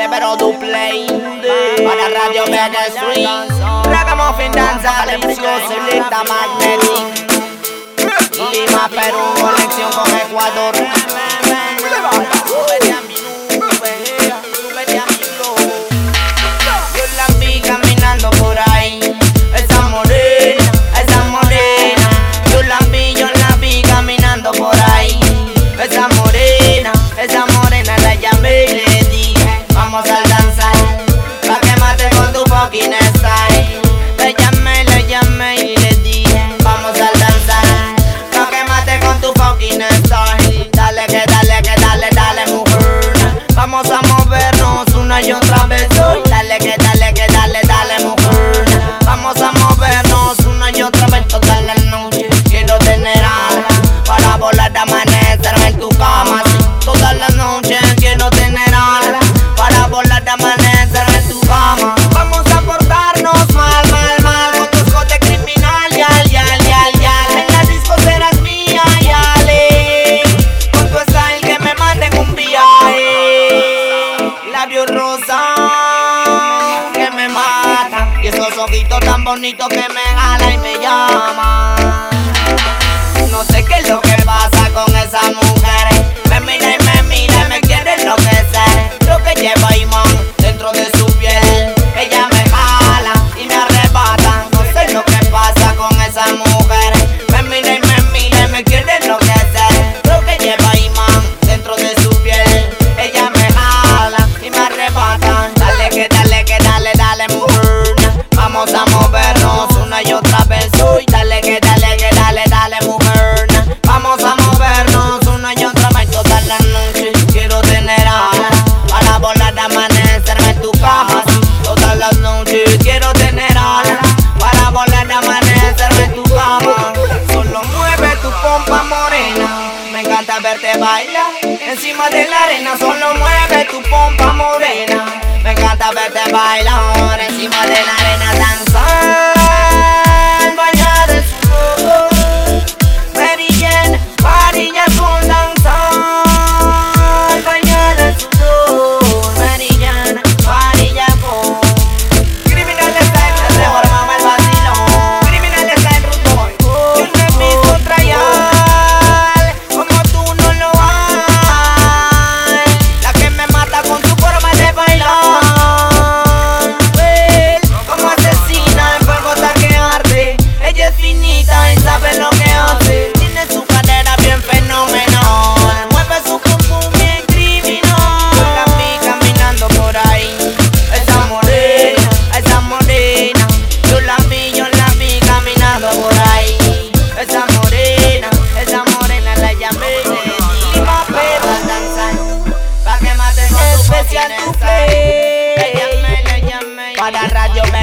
severo Duplay. Para Radio Mega Street. Ragamuffin Danza, Calypso, Selecta Magnetic. Lima, Perú, conexión con Ecuador. que me mata y esos ojitos tan bonitos que me jalan y me llama. verte bailar. Encima de la arena solo mueve tu pompa morena. Me encanta verte bailar encima de la arena danzar.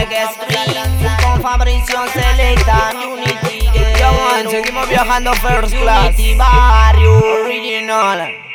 reggae stream Con Fabricio Selecta Unity Seguimos viajando first class. Unity Barrio Original.